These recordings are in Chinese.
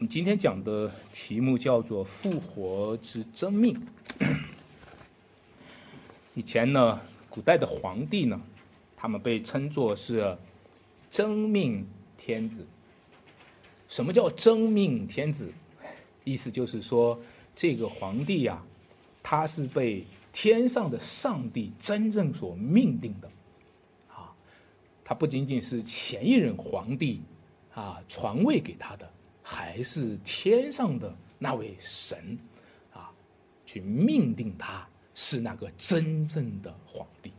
我们今天讲的题目叫做“复活之真命”。以前呢，古代的皇帝呢，他们被称作是真命天子。什么叫真命天子？意思就是说，这个皇帝呀，他是被天上的上帝真正所命定的。啊，他不仅仅是前一任皇帝啊传位给他的。还是天上的那位神，啊，去命定他是那个真正的皇帝。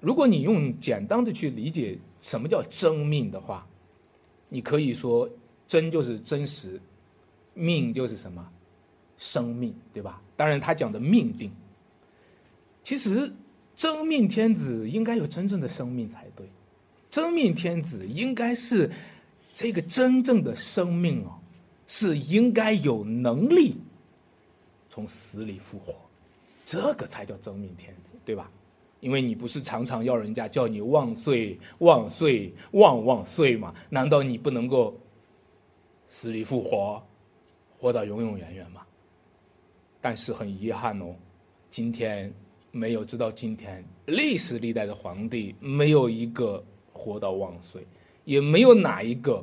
如果你用简单的去理解什么叫真命的话，你可以说真就是真实，命就是什么生命，对吧？当然，他讲的命定，其实真命天子应该有真正的生命才对，真命天子应该是。这个真正的生命哦，是应该有能力从死里复活，这个才叫真命天子，对吧？因为你不是常常要人家叫你万岁万岁万万岁吗？难道你不能够死里复活，活到永永远远吗？但是很遗憾哦，今天没有直到今天，历史历代的皇帝没有一个活到万岁。也没有哪一个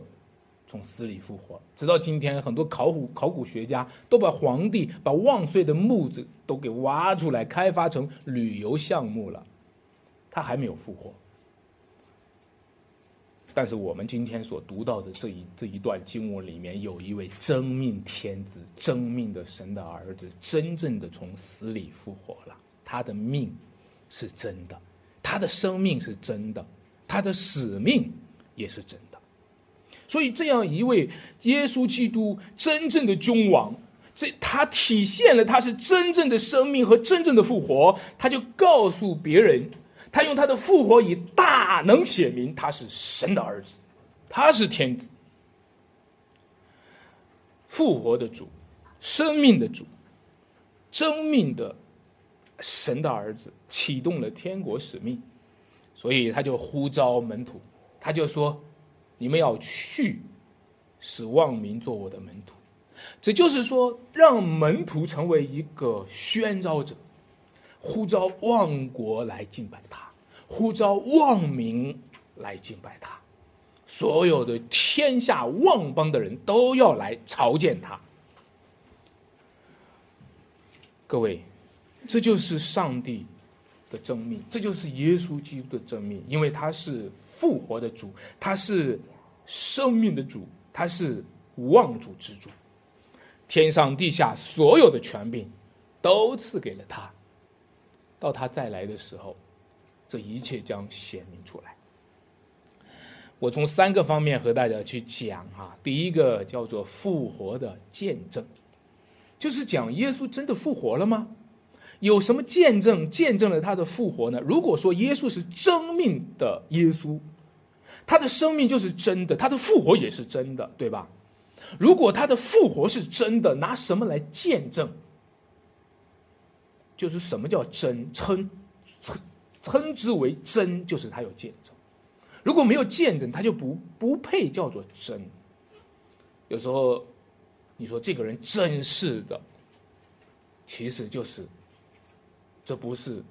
从死里复活。直到今天，很多考古考古学家都把皇帝、把万岁的墓子都给挖出来，开发成旅游项目了，他还没有复活。但是我们今天所读到的这一这一段经文里面，有一位真命天子、真命的神的儿子，真正的从死里复活了。他的命是真的，他的生命是真的，他的使命。也是真的，所以这样一位耶稣基督真正的君王，这他体现了他是真正的生命和真正的复活，他就告诉别人，他用他的复活以大能显明他是神的儿子，他是天子，复活的主，生命的主，真命的神的儿子，启动了天国使命，所以他就呼召门徒。他就说：“你们要去，使万民做我的门徒。”这就是说，让门徒成为一个宣召者，呼召万国来敬拜他，呼召万民来敬拜他，所有的天下万邦的人都要来朝见他。各位，这就是上帝。的真命，这就是耶稣基督的真命，因为他是复活的主，他是生命的主，他是万主之主，天上地下所有的权柄都赐给了他。到他再来的时候，这一切将显明出来。我从三个方面和大家去讲啊，第一个叫做复活的见证，就是讲耶稣真的复活了吗？有什么见证见证了他的复活呢？如果说耶稣是真命的耶稣，他的生命就是真的，他的复活也是真的，对吧？如果他的复活是真的，拿什么来见证？就是什么叫真？称称称之为真，就是他有见证。如果没有见证，他就不不配叫做真。有时候你说这个人真是的，其实就是。这不是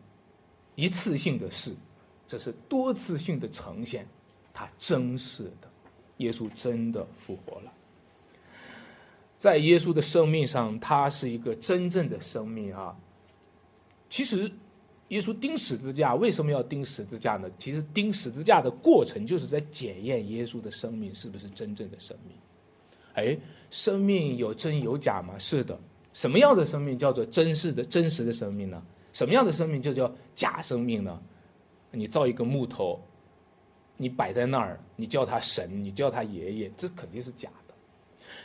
一次性的事，这是多次性的呈现。他真是的，耶稣真的复活了。在耶稣的生命上，他是一个真正的生命啊。其实，耶稣钉十字架为什么要钉十字架呢？其实钉十字架的过程就是在检验耶稣的生命是不是真正的生命。哎，生命有真有假吗？是的。什么样的生命叫做真实的真实的生命呢？什么样的生命就叫假生命呢？你造一个木头，你摆在那儿，你叫他神，你叫他爷爷，这肯定是假的。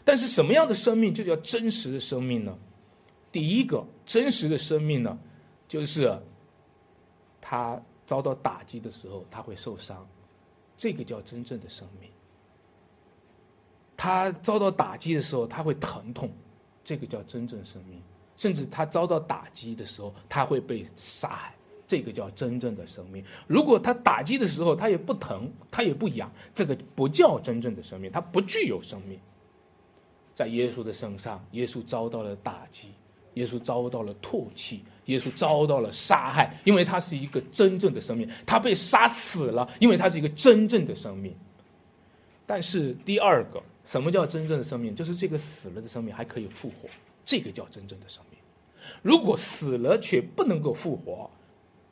但是什么样的生命就叫真实的生命呢？第一个真实的生命呢，就是他遭到打击的时候他会受伤，这个叫真正的生命。他遭到打击的时候他会疼痛，这个叫真正生命。甚至他遭到打击的时候，他会被杀害，这个叫真正的生命。如果他打击的时候他也不疼，他也不痒，这个不叫真正的生命，他不具有生命。在耶稣的身上，耶稣遭到了打击，耶稣遭到了唾弃，耶稣遭到了杀害，因为他是一个真正的生命，他被杀死了，因为他是一个真正的生命。但是第二个，什么叫真正的生命？就是这个死了的生命还可以复活，这个叫真正的生命。如果死了却不能够复活，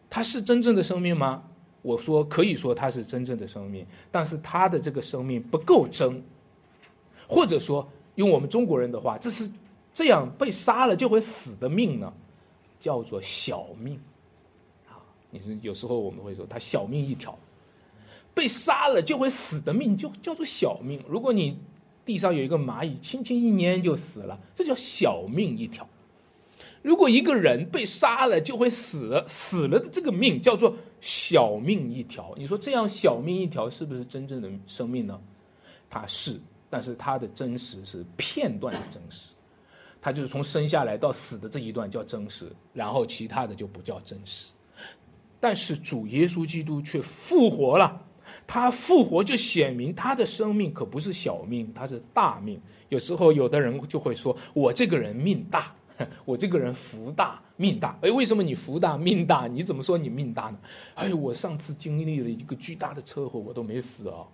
他是真正的生命吗？我说可以说他是真正的生命，但是他的这个生命不够真，或者说。用我们中国人的话，这是这样被杀了就会死的命呢，叫做小命，啊，你说有时候我们会说他小命一条，被杀了就会死的命就叫做小命。如果你地上有一个蚂蚁，轻轻一捏就死了，这叫小命一条。如果一个人被杀了就会死，死了的这个命叫做小命一条。你说这样小命一条是不是真正的生命呢？它是。但是它的真实是片段的真实，它就是从生下来到死的这一段叫真实，然后其他的就不叫真实。但是主耶稣基督却复活了，他复活就显明他的生命可不是小命，他是大命。有时候有的人就会说：“我这个人命大，我这个人福大命大。”哎，为什么你福大命大？你怎么说你命大呢？哎，我上次经历了一个巨大的车祸，我都没死啊。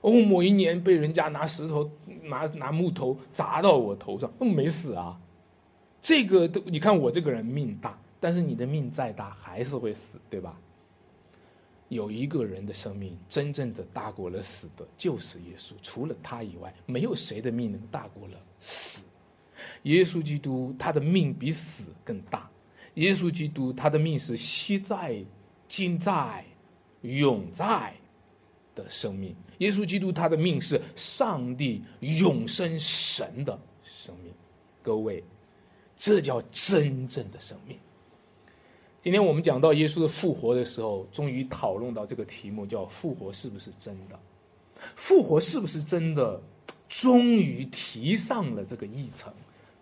哦，某一年被人家拿石头、拿拿木头砸到我头上，嗯没死啊。这个都，你看我这个人命大，但是你的命再大还是会死，对吧？有一个人的生命真正的大过了死的，就是耶稣。除了他以外，没有谁的命能大过了死。耶稣基督他的命比死更大。耶稣基督他的命是昔在、今在、永在。的生命，耶稣基督他的命是上帝永生神的生命，各位，这叫真正的生命。今天我们讲到耶稣的复活的时候，终于讨论到这个题目，叫复活是不是真的？复活是不是真的？终于提上了这个议程。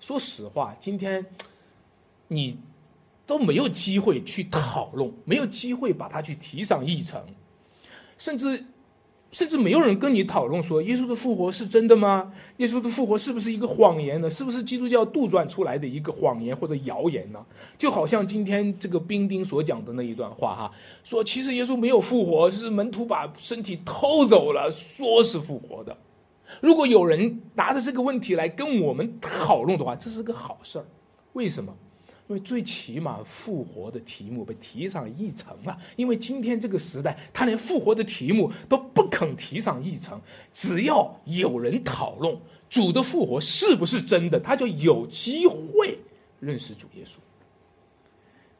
说实话，今天你都没有机会去讨论，没有机会把它去提上议程，甚至。甚至没有人跟你讨论说耶稣的复活是真的吗？耶稣的复活是不是一个谎言呢？是不是基督教杜撰出来的一个谎言或者谣言呢？就好像今天这个冰丁所讲的那一段话哈，说其实耶稣没有复活，是门徒把身体偷走了，说是复活的。如果有人拿着这个问题来跟我们讨论的话，这是个好事儿。为什么？因为最起码复活的题目被提上议程了。因为今天这个时代，他连复活的题目都不肯提上议程。只要有人讨论主的复活是不是真的，他就有机会认识主耶稣。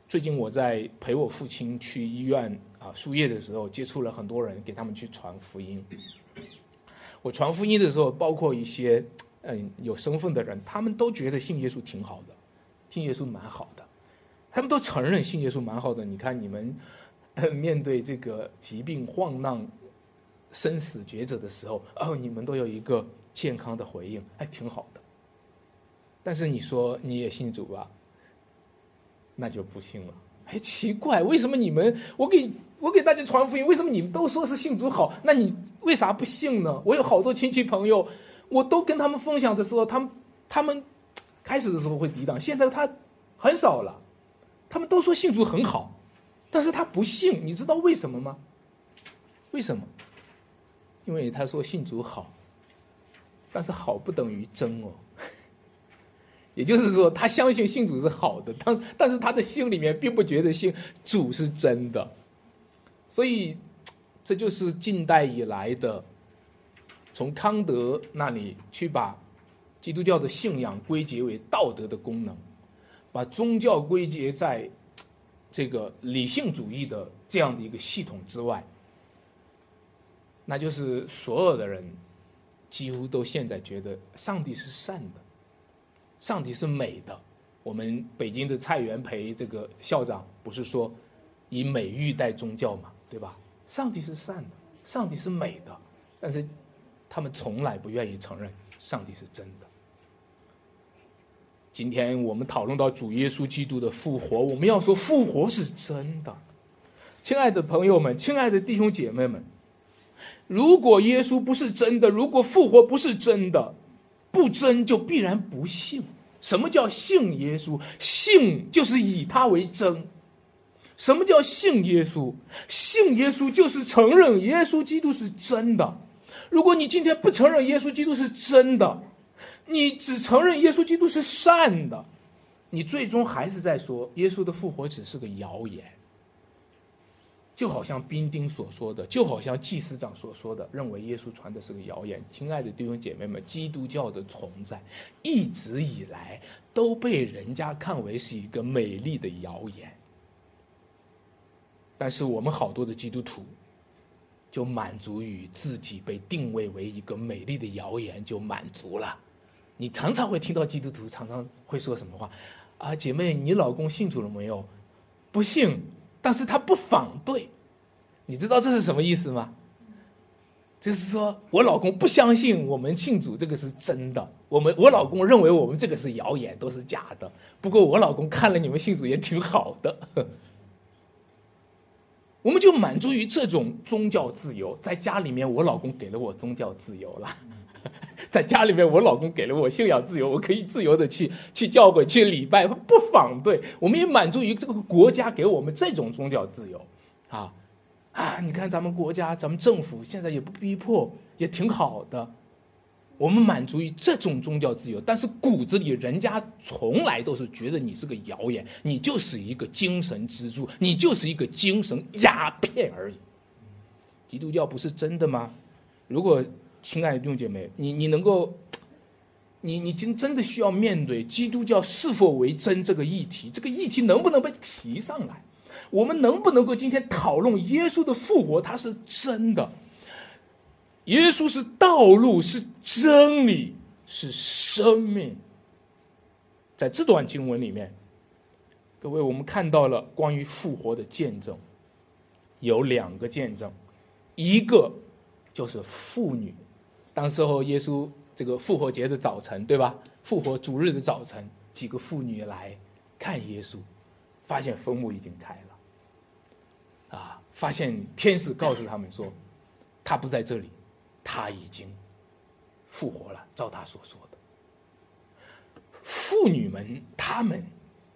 最近我在陪我父亲去医院啊输液的时候，接触了很多人，给他们去传福音。我传福音的时候，包括一些嗯有身份的人，他们都觉得信耶稣挺好的。信耶稣蛮好的，他们都承认信耶稣蛮好的。你看你们面对这个疾病患难、生死抉择的时候，哦，你们都有一个健康的回应，还挺好的。但是你说你也信主吧，那就不信了。哎，奇怪，为什么你们我给我给大家传福音，为什么你们都说是信主好？那你为啥不信呢？我有好多亲戚朋友，我都跟他们分享的时候，他们他们。开始的时候会抵挡，现在他很少了。他们都说信主很好，但是他不信，你知道为什么吗？为什么？因为他说信主好，但是好不等于真哦。也就是说，他相信信主是好的，但但是他的心里面并不觉得信主是真的。所以，这就是近代以来的，从康德那里去把。基督教的信仰归结为道德的功能，把宗教归结在这个理性主义的这样的一个系统之外，那就是所有的人几乎都现在觉得上帝是善的，上帝是美的。我们北京的蔡元培这个校长不是说以美育代宗教嘛，对吧？上帝是善的，上帝是美的，但是他们从来不愿意承认上帝是真的。今天我们讨论到主耶稣基督的复活，我们要说复活是真的，亲爱的朋友们，亲爱的弟兄姐妹们，如果耶稣不是真的，如果复活不是真的，不真就必然不信。什么叫信耶稣？信就是以他为真。什么叫信耶稣？信耶稣就是承认耶稣基督是真的。如果你今天不承认耶稣基督是真的，你只承认耶稣基督是善的，你最终还是在说耶稣的复活只是个谣言。就好像兵丁所说的，就好像祭司长所说的，认为耶稣传的是个谣言。亲爱的弟兄姐妹们，基督教的存在一直以来都被人家看为是一个美丽的谣言，但是我们好多的基督徒就满足于自己被定位为一个美丽的谣言就满足了。你常常会听到基督徒常常会说什么话啊？姐妹，你老公信主了没有？不信。但是他不反对，你知道这是什么意思吗？就是说我老公不相信我们庆祝这个是真的，我们我老公认为我们这个是谣言，都是假的。不过我老公看了你们信主也挺好的，我们就满足于这种宗教自由。在家里面，我老公给了我宗教自由了。在家里面，我老公给了我信仰自由，我可以自由的去去教会、去礼拜，不反对。我们也满足于这个国家给我们这种宗教自由，啊啊！你看咱们国家、咱们政府现在也不逼迫，也挺好的。我们满足于这种宗教自由，但是骨子里人家从来都是觉得你是个谣言，你就是一个精神支柱，你就是一个精神鸦片而已。基督教不是真的吗？如果。亲爱的弟兄姐妹，你你能够，你你真真的需要面对基督教是否为真这个议题，这个议题能不能被提上来？我们能不能够今天讨论耶稣的复活？他是真的，耶稣是道路，是真理，是生命。在这段经文里面，各位，我们看到了关于复活的见证，有两个见证，一个就是妇女。当时候耶稣这个复活节的早晨，对吧？复活主日的早晨，几个妇女来看耶稣，发现坟墓已经开了，啊，发现天使告诉他们说，他不在这里，他已经复活了，照他所说的。妇女们他们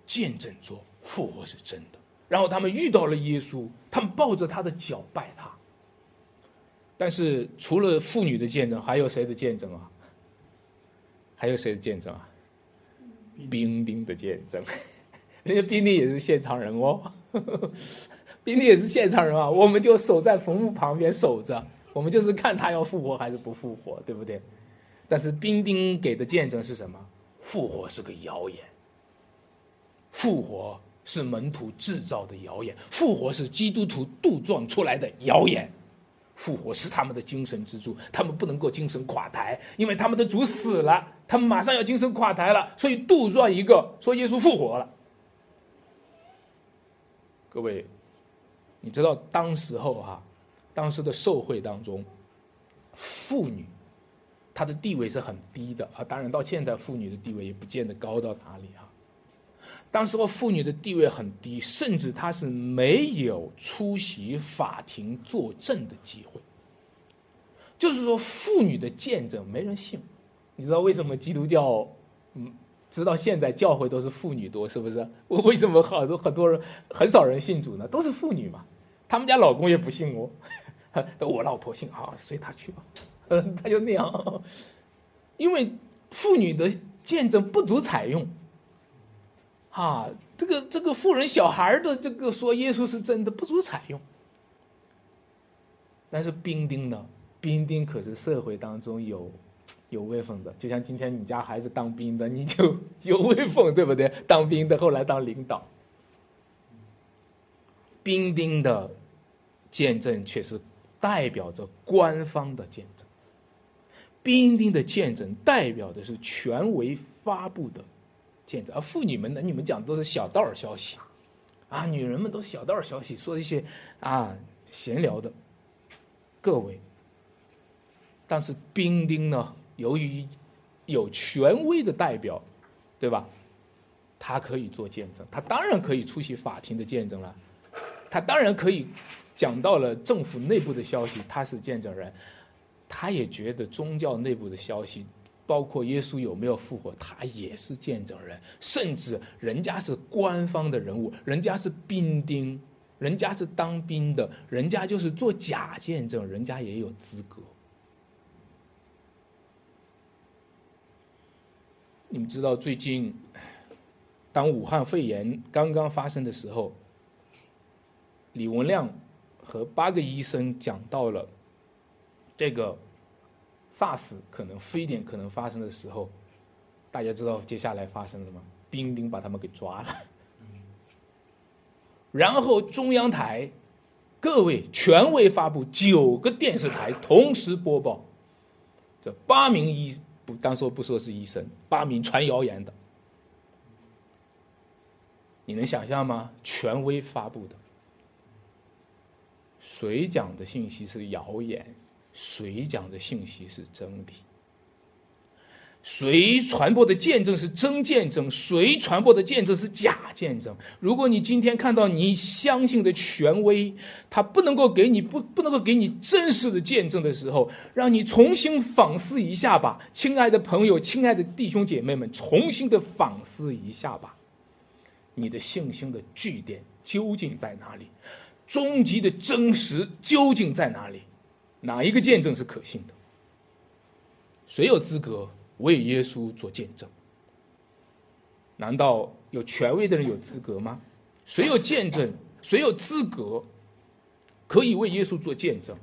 见证说复活是真的，然后他们遇到了耶稣，他们抱着他的脚拜他。但是除了妇女的见证，还有谁的见证啊？还有谁的见证啊？兵丁的见证，人家兵丁也是现场人哦，兵丁也是现场人啊。我们就守在坟墓旁边守着，我们就是看他要复活还是不复活，对不对？但是兵丁给的见证是什么？复活是个谣言，复活是门徒制造的谣言，复活是基督徒杜撰出来的谣言。复活是他们的精神支柱，他们不能够精神垮台，因为他们的主死了，他们马上要精神垮台了，所以杜撰一个说耶稣复活了。各位，你知道当时候哈，当时的社会当中，妇女她的地位是很低的啊，当然到现在妇女的地位也不见得高到哪里啊。当时候妇女的地位很低，甚至她是没有出席法庭作证的机会。就是说，妇女的见证没人信。你知道为什么基督教，嗯，直到现在教会都是妇女多，是不是？我为什么好多很多人很少人信主呢？都是妇女嘛，他们家老公也不信哦。我老婆姓啊，随她去吧。嗯，他就那样，因为妇女的见证不足采用。啊，这个这个富人小孩的这个说耶稣是真的不足采用，但是兵丁呢？兵丁可是社会当中有有威风的，就像今天你家孩子当兵的，你就 有威风，对不对？当兵的后来当领导，兵丁的见证却是代表着官方的见证，兵丁的见证代表的是权威发布的。见证，而妇女们呢？你们讲的都是小道消息，啊，女人们都是小道消息，说一些啊闲聊的。各位，但是兵丁呢？由于有权威的代表，对吧？他可以做见证，他当然可以出席法庭的见证了。他当然可以讲到了政府内部的消息，他是见证人。他也觉得宗教内部的消息，包括耶稣有没有复活，他也是见证人。甚至人家是官方的人物，人家是兵丁，人家是当兵的，人家就是做假见证，人家也有资格。你们知道最近，当武汉肺炎刚刚发生的时候，李文亮和八个医生讲到了这个 SARS 可能非典可能发生的时候，大家知道接下来发生了吗？兵丁把他们给抓了，然后中央台各位权威发布，九个电视台同时播报，这八名医。不，当说不说是医生，八名传谣言的，你能想象吗？权威发布的，谁讲的信息是谣言？谁讲的信息是真理？谁传播的见证是真见证？谁传播的见证是假见证？如果你今天看到你相信的权威，他不能够给你不不能够给你真实的见证的时候，让你重新反思一下吧，亲爱的朋友，亲爱的弟兄姐妹们，重新的反思一下吧，你的信心的据点究竟在哪里？终极的真实究竟在哪里？哪一个见证是可信的？谁有资格？为耶稣做见证，难道有权威的人有资格吗？谁有见证？谁有资格可以为耶稣做见证？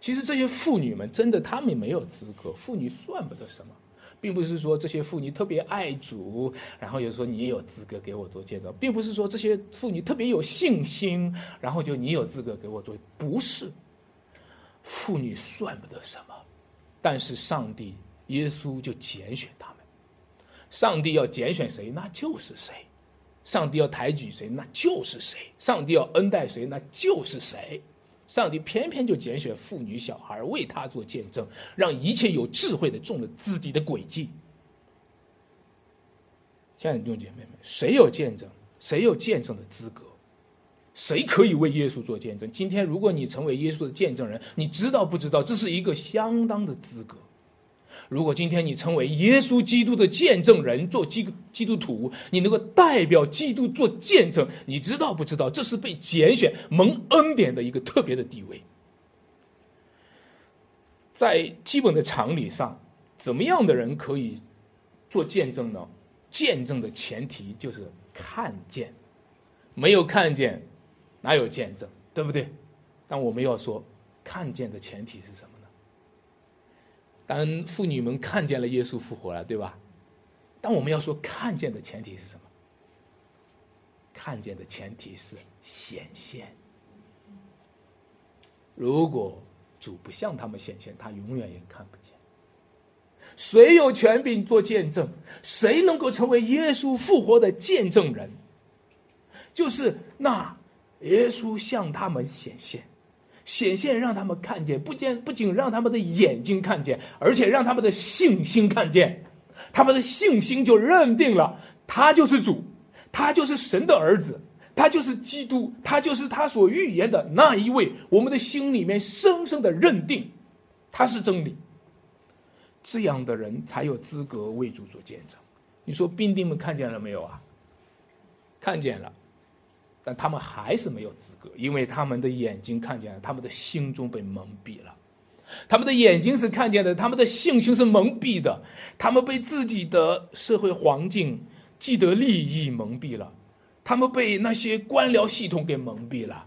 其实这些妇女们真的，她们没有资格。妇女算不得什么，并不是说这些妇女特别爱主，然后就说你有资格给我做见证，并不是说这些妇女特别有信心，然后就你有资格给我做，不是。妇女算不得什么，但是上帝。耶稣就拣选他们，上帝要拣选谁，那就是谁；上帝要抬举谁，那就是谁；上帝要恩待谁，那就是谁。上帝偏偏就拣选妇女、小孩为他做见证，让一切有智慧的中了自己的诡计。亲爱的弟兄姐妹们，谁有见证？谁有见证的资格？谁可以为耶稣做见证？今天，如果你成为耶稣的见证人，你知道不知道？这是一个相当的资格。如果今天你成为耶稣基督的见证人，做基基督徒，你能够代表基督做见证，你知道不知道？这是被拣选、蒙恩典的一个特别的地位。在基本的常理上，怎么样的人可以做见证呢？见证的前提就是看见，没有看见，哪有见证？对不对？但我们要说，看见的前提是什么？当妇女们看见了耶稣复活了，对吧？但我们要说看见的前提是什么？看见的前提是显现。如果主不向他们显现，他永远也看不见。谁有权柄做见证？谁能够成为耶稣复活的见证人？就是那耶稣向他们显现。显现让他们看见，不仅不仅让他们的眼睛看见，而且让他们的信心看见，他们的信心就认定了他就是主，他就是神的儿子，他就是基督，他就是他所预言的那一位。我们的心里面深深的认定他是真理，这样的人才有资格为主做见证。你说兵丁们看见了没有啊？看见了。但他们还是没有资格，因为他们的眼睛看见了，他们的心中被蒙蔽了。他们的眼睛是看见的，他们的信心是蒙蔽的。他们被自己的社会环境、既得利益蒙蔽了，他们被那些官僚系统给蒙蔽了。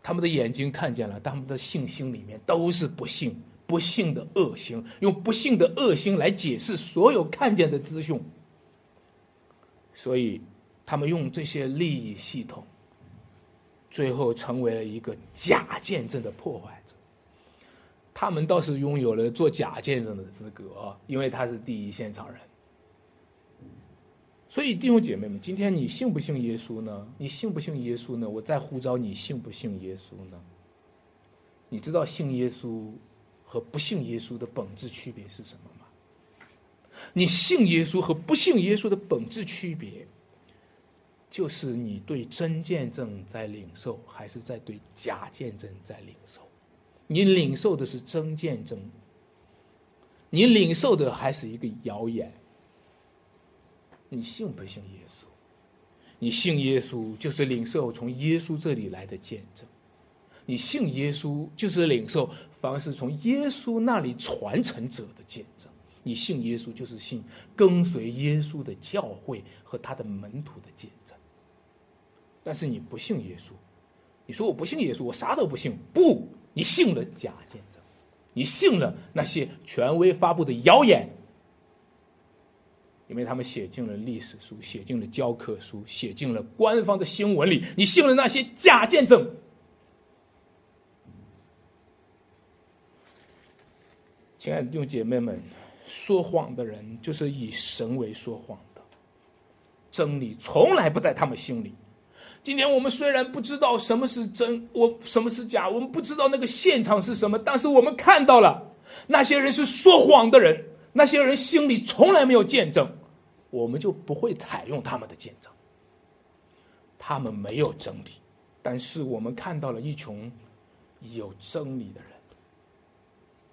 他们的眼睛看见了，他们的信心里面都是不幸、不幸的恶行，用不幸的恶行来解释所有看见的资讯。所以。他们用这些利益系统，最后成为了一个假见证的破坏者。他们倒是拥有了做假见证的资格，因为他是第一现场人。所以弟兄姐妹们，今天你信不信耶稣呢？你信不信耶稣呢？我在呼召你信不信耶稣呢？你知道信耶稣和不信耶稣的本质区别是什么吗？你信耶稣和不信耶稣的本质区别。就是你对真见证在领受，还是在对假见证在领受？你领受的是真见证，你领受的还是一个谣言？你信不信耶稣？你信耶稣，就是领受从耶稣这里来的见证；你信耶稣，就是领受凡是从耶稣那里传承者的见证。你信耶稣，就是信跟随耶稣的教会和他的门徒的见证。但是你不信耶稣，你说我不信耶稣，我啥都不信。不，你信了假见证，你信了那些权威发布的谣言，因为他们写进了历史书，写进了教科书，写进了官方的新闻里。你信了那些假见证。亲爱的弟兄姐妹们。说谎的人就是以神为说谎的，真理从来不在他们心里。今天我们虽然不知道什么是真，我什么是假，我们不知道那个现场是什么，但是我们看到了那些人是说谎的人，那些人心里从来没有见证，我们就不会采用他们的见证。他们没有真理，但是我们看到了一群有真理的人，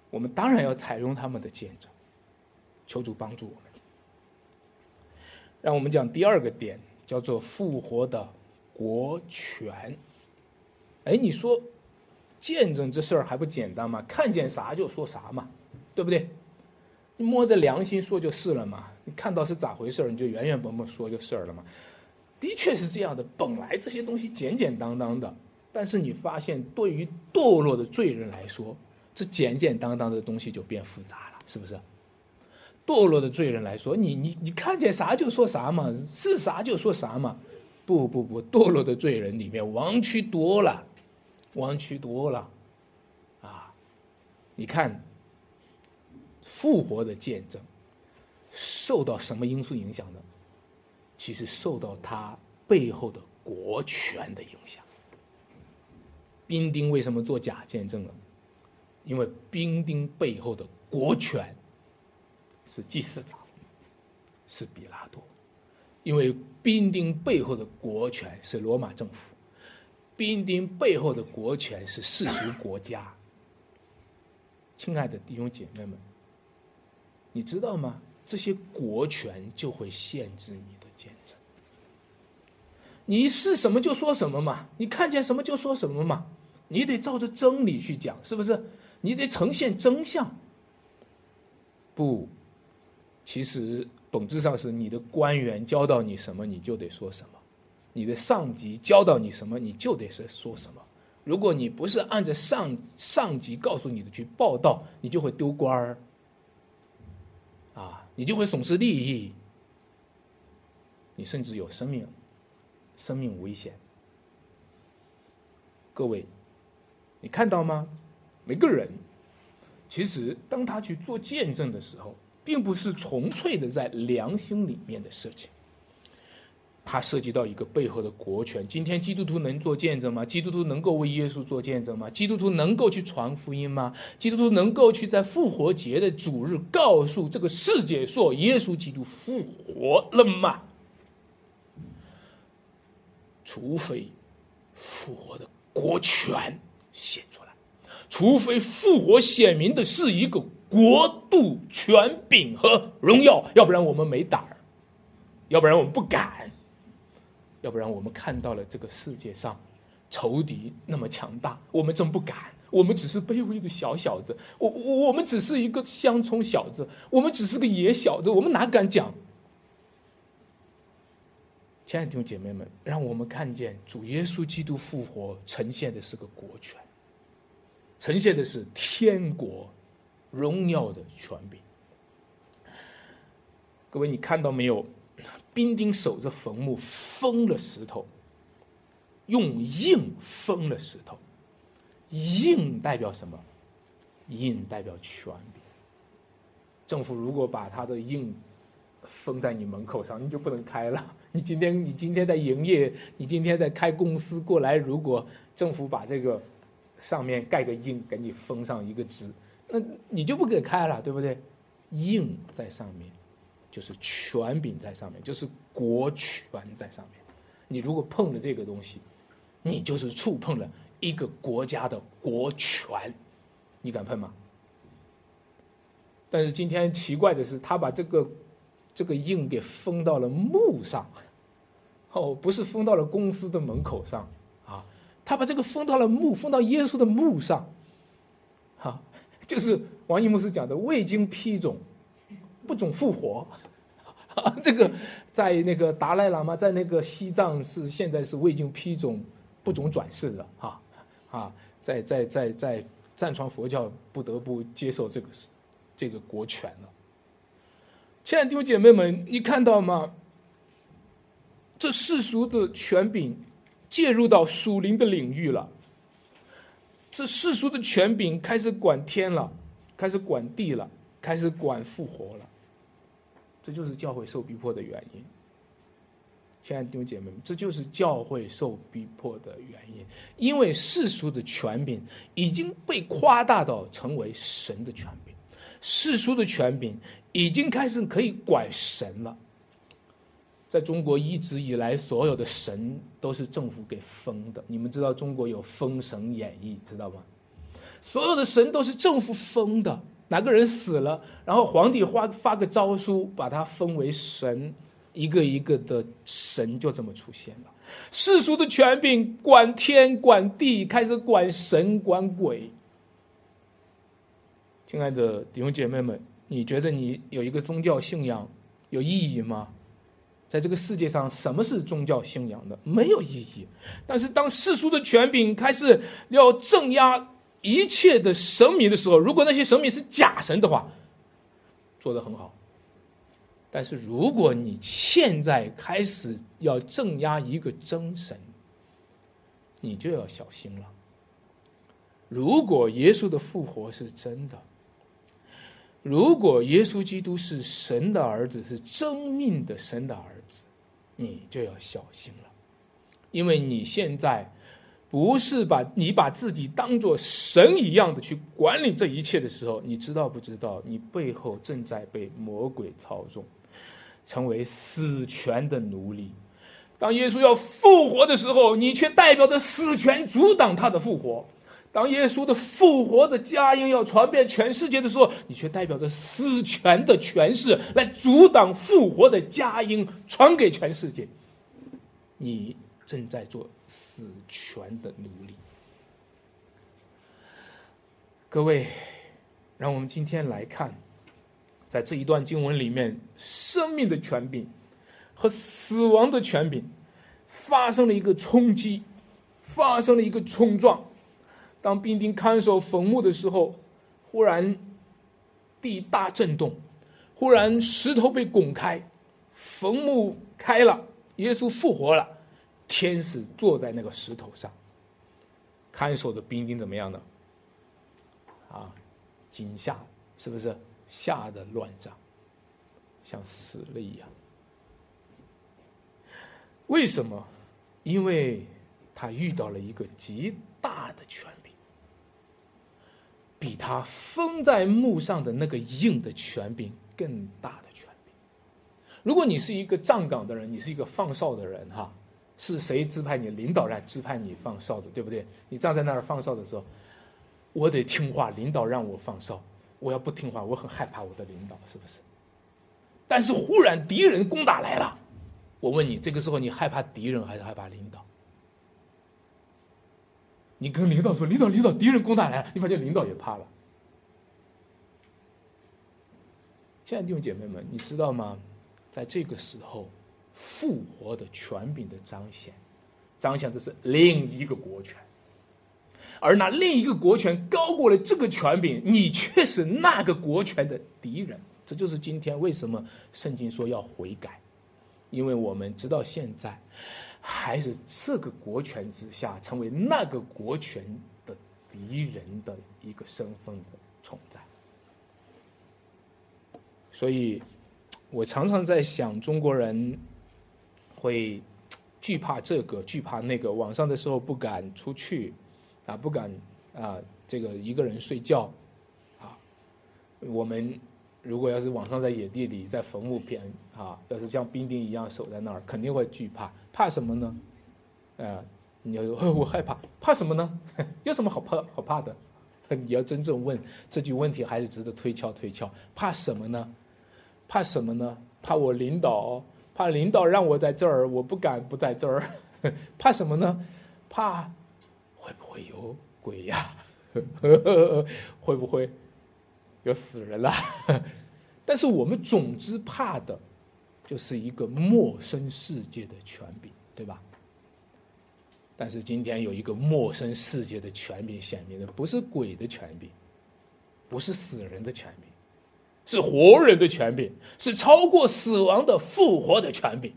我们当然要采用他们的见证。求主帮助我们。让我们讲第二个点，叫做复活的国权。哎，你说见证这事儿还不简单吗？看见啥就说啥嘛，对不对？你摸着良心说就是了嘛。你看到是咋回事儿你就原原本本说就是了嘛。的确是这样的，本来这些东西简简单单的，但是你发现对于堕落的罪人来说，这简简单单的东西就变复杂了，是不是？堕落的罪人来说，你你你看见啥就说啥嘛，是啥就说啥嘛，不不不，堕落的罪人里面弯曲多了，弯曲多了，啊，你看，复活的见证受到什么因素影响呢？其实受到他背后的国权的影响。兵丁为什么做假见证呢？因为兵丁背后的国权。是祭司长，是比拉多，因为兵丁背后的国权是罗马政府，兵丁背后的国权是世俗国家。亲爱的弟兄姐妹们，你知道吗？这些国权就会限制你的见证。你是什么就说什么嘛，你看见什么就说什么嘛，你得照着真理去讲，是不是？你得呈现真相。不。其实本质上是你的官员教导你什么，你就得说什么；你的上级教导你什么，你就得是说什么。如果你不是按照上上级告诉你的去报道，你就会丢官儿，啊，你就会损失利益，你甚至有生命生命危险。各位，你看到吗？每个人其实当他去做见证的时候。并不是纯粹的在良心里面的事情，它涉及到一个背后的国权。今天基督徒能做见证吗？基督徒能够为耶稣做见证吗？基督徒能够去传福音吗？基督徒能够去在复活节的主日告诉这个世界说耶稣基督复活了吗？除非复活的国权显出来，除非复活显明的是一个。国度、权柄和荣耀，要不然我们没胆儿，要不然我们不敢，要不然我们看到了这个世界上仇敌那么强大，我们真不敢。我们只是卑微的小小子，我我们只是一个乡村小子，我们只是个野小子，我们哪敢讲？亲爱的弟兄姐妹们，让我们看见主耶稣基督复活呈现的是个国权，呈现的是天国。荣耀的权柄，各位，你看到没有？兵丁守着坟墓，封了石头，用印封了石头。印代表什么？印代表权柄。政府如果把他的印封在你门口上，你就不能开了。你今天，你今天在营业，你今天在开公司过来，如果政府把这个上面盖个印，给你封上一个字。那你就不给开了，对不对？印在上面，就是权柄在上面，就是国权在上面。你如果碰了这个东西，你就是触碰了一个国家的国权，你敢碰吗？但是今天奇怪的是，他把这个这个印给封到了墓上，哦，不是封到了公司的门口上啊，他把这个封到了墓，封到耶稣的墓上，就是王一牧师讲的未经批准，不准复活，啊，这个在那个达赖喇嘛在那个西藏是现在是未经批准不准转世的哈，啊，在在在在藏传佛教不得不接受这个。这个国权了，亲爱的弟兄姐妹们，你看到吗？这世俗的权柄介入到属灵的领域了，这世俗的权柄开始管天了，开始管地了，开始管复活了，这就是教会受逼迫的原因。亲爱的弟兄姐妹们，这就是教会受逼迫的原因，因为世俗的权柄已经被夸大到成为神的权柄。世俗的权柄已经开始可以管神了。在中国一直以来，所有的神都是政府给封的。你们知道中国有《封神演义》，知道吗？所有的神都是政府封的。哪个人死了，然后皇帝发发个诏书，把他封为神，一个一个的神就这么出现了。世俗的权柄管天管地，开始管神管鬼。亲爱的弟兄姐妹们，你觉得你有一个宗教信仰有意义吗？在这个世界上，什么是宗教信仰的？没有意义。但是，当世俗的权柄开始要镇压一切的神明的时候，如果那些神明是假神的话，做得很好。但是，如果你现在开始要镇压一个真神，你就要小心了。如果耶稣的复活是真的，如果耶稣基督是神的儿子，是真命的神的儿子，你就要小心了，因为你现在不是把你把自己当做神一样的去管理这一切的时候，你知道不知道？你背后正在被魔鬼操纵，成为死权的奴隶。当耶稣要复活的时候，你却代表着死权阻挡他的复活。当耶稣的复活的佳音要传遍全世界的时候，你却代表着死权的权势来阻挡复活的佳音传给全世界。你正在做死权的奴隶。各位，让我们今天来看，在这一段经文里面，生命的权柄和死亡的权柄发生了一个冲击，发生了一个冲撞。当兵丁看守坟墓的时候，忽然地大震动，忽然石头被拱开，坟墓开了，耶稣复活了，天使坐在那个石头上。看守的兵丁怎么样呢？啊，惊吓，是不是吓得乱长，像死了一样？为什么？因为他遇到了一个极大的权柄。比他封在墓上的那个硬的权柄更大的权柄。如果你是一个站岗的人，你是一个放哨的人，哈，是谁支派你？领导来支派你放哨的，对不对？你站在那儿放哨的时候，我得听话，领导让我放哨，我要不听话，我很害怕我的领导，是不是？但是忽然敌人攻打来了，我问你，这个时候你害怕敌人还是害怕领导？你跟领导说：“领导，领导，敌人攻打来了。”你发现领导也怕了。亲爱的弟兄姐妹们，你知道吗？在这个时候，复活的权柄的彰显，彰显的是另一个国权，而那另一个国权高过了这个权柄，你却是那个国权的敌人。这就是今天为什么圣经说要悔改，因为我们直到现在。还是这个国权之下，成为那个国权的敌人的一个身份的存在。所以，我常常在想，中国人会惧怕这个，惧怕那个。晚上的时候不敢出去，啊，不敢啊，这个一个人睡觉，啊，我们如果要是晚上在野地里，在坟墓边啊，要是像兵丁一样守在那儿，肯定会惧怕。怕什么呢？呃，你要 我害怕，怕什么呢？有什么好怕好怕的？你要真正问这句问题，还是值得推敲推敲。怕什么呢？怕什么呢？怕我领导，怕领导让我在这儿，我不敢不在这儿。怕什么呢？怕会不会有鬼呀？会不会有死人啦？但是我们总之怕的，就是一个陌生世界的权柄，对吧？但是今天有一个陌生世界的权柄显明的，不是鬼的权柄，不是死人的权柄，是活人的权柄，是超过死亡的复活的权柄。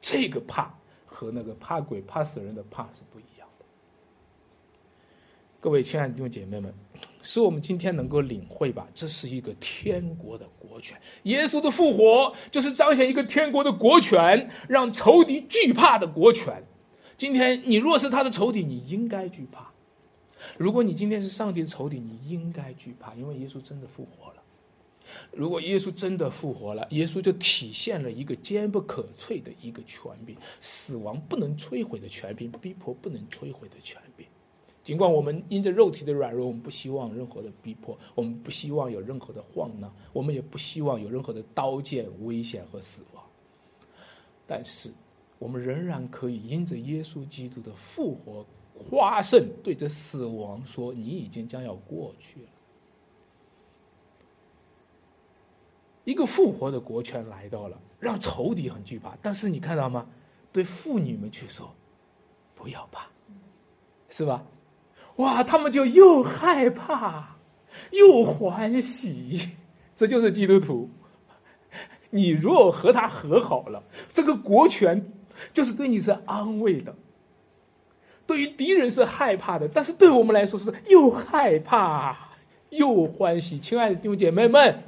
这个怕和那个怕鬼怕死人的怕是不一样。各位亲爱的弟兄姐妹们，使我们今天能够领会吧，这是一个天国的国权。耶稣的复活就是彰显一个天国的国权，让仇敌惧怕的国权。今天你若是他的仇敌，你应该惧怕；如果你今天是上帝的仇敌，你应该惧怕，因为耶稣真的复活了。如果耶稣真的复活了，耶稣就体现了一个坚不可摧的一个权柄，死亡不能摧毁的权柄，逼迫不能摧毁的权柄。尽管我们因着肉体的软弱，我们不希望任何的逼迫，我们不希望有任何的晃荡，我们也不希望有任何的刀剑、危险和死亡，但是。我们仍然可以因着耶稣基督的复活夸胜，对着死亡说：“你已经将要过去了。”一个复活的国权来到了，让仇敌很惧怕。但是你看到吗？对妇女们去说：“不要怕，是吧？”哇，他们就又害怕又欢喜。这就是基督徒。你若和他和好了，这个国权。就是对你是安慰的，对于敌人是害怕的，但是对我们来说是又害怕又欢喜。亲爱的弟兄姐妹们，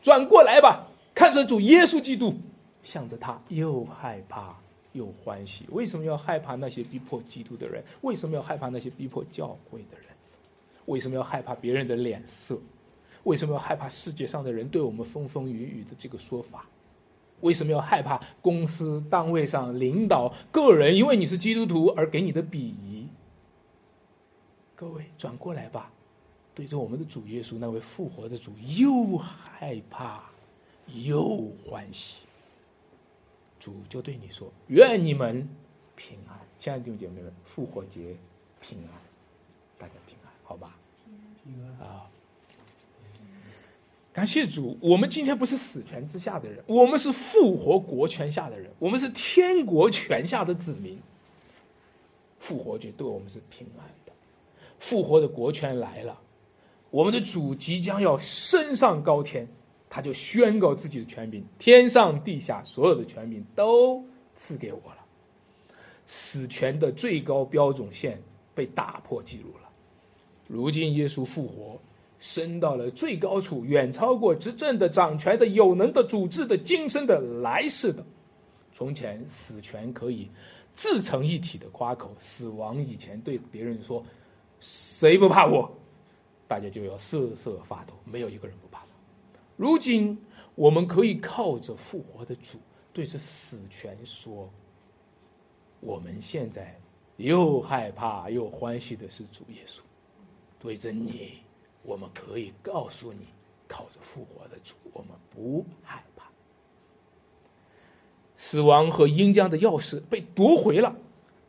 转过来吧，看着主耶稣基督，向着他又害怕又欢喜。为什么要害怕那些逼迫基督的人？为什么要害怕那些逼迫教会的人？为什么要害怕别人的脸色？为什么要害怕世界上的人对我们风风雨雨的这个说法？为什么要害怕公司单位上领导个人因为你是基督徒而给你的鄙夷？各位转过来吧，对着我们的主耶稣那位复活的主，又害怕又欢喜。主就对你说：“愿你们平安，亲爱的弟兄姐妹们，复活节平安，大家平安，好吧？平安啊。”感谢主，我们今天不是死权之下的人，我们是复活国权下的人，我们是天国权下的子民。复活节对我们是平安的，复活的国权来了，我们的主即将要升上高天，他就宣告自己的权柄，天上地下所有的权柄都赐给我了，死权的最高标准线被打破记录了，如今耶稣复活。升到了最高处，远超过执政的、掌权的、有能的、主治的、今生的、来世的。从前死权可以自成一体的夸口，死亡以前对别人说：“谁不怕我？”大家就要瑟瑟发抖，没有一个人如今我们可以靠着复活的主，对着死权说：“我们现在又害怕又欢喜的是主耶稣，对着你。”我们可以告诉你，靠着复活的主，我们不害怕。死亡和阴间的钥匙被夺回了，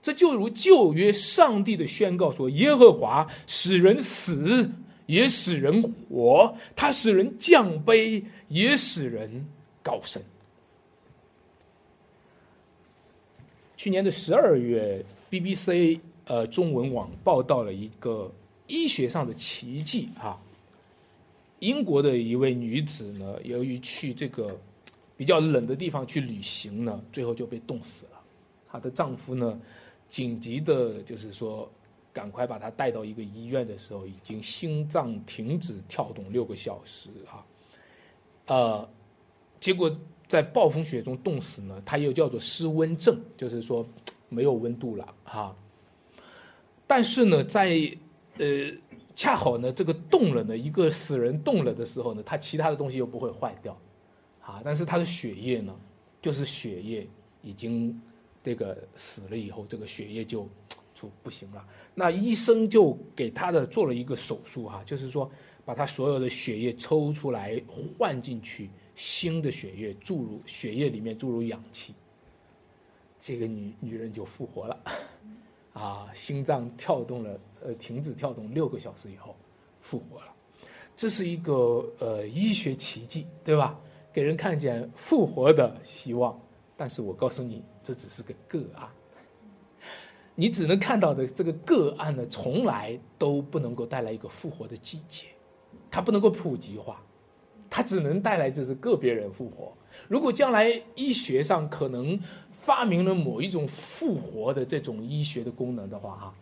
这就如旧约上帝的宣告说：“耶和华使人死，也使人活；他使人降卑，也使人高升。”去年的十二月，BBC 呃中文网报道了一个。医学上的奇迹啊！英国的一位女子呢，由于去这个比较冷的地方去旅行呢，最后就被冻死了。她的丈夫呢，紧急的，就是说，赶快把他带到一个医院的时候，已经心脏停止跳动六个小时啊！呃，结果在暴风雪中冻死呢，她又叫做失温症，就是说没有温度了啊。但是呢，在呃，恰好呢，这个冻了呢，一个死人冻了的时候呢，他其他的东西又不会坏掉，啊，但是他的血液呢，就是血液已经这个死了以后，这个血液就就不行了。那医生就给他的做了一个手术哈，就是说把他所有的血液抽出来换进去新的血液注入血液里面注入氧气，这个女女人就复活了。啊，心脏跳动了，呃，停止跳动六个小时以后，复活了，这是一个呃医学奇迹，对吧？给人看见复活的希望。但是我告诉你，这只是个个案，你只能看到的这个个案呢，从来都不能够带来一个复活的季节，它不能够普及化，它只能带来这是个别人复活。如果将来医学上可能。发明了某一种复活的这种医学的功能的话，哈，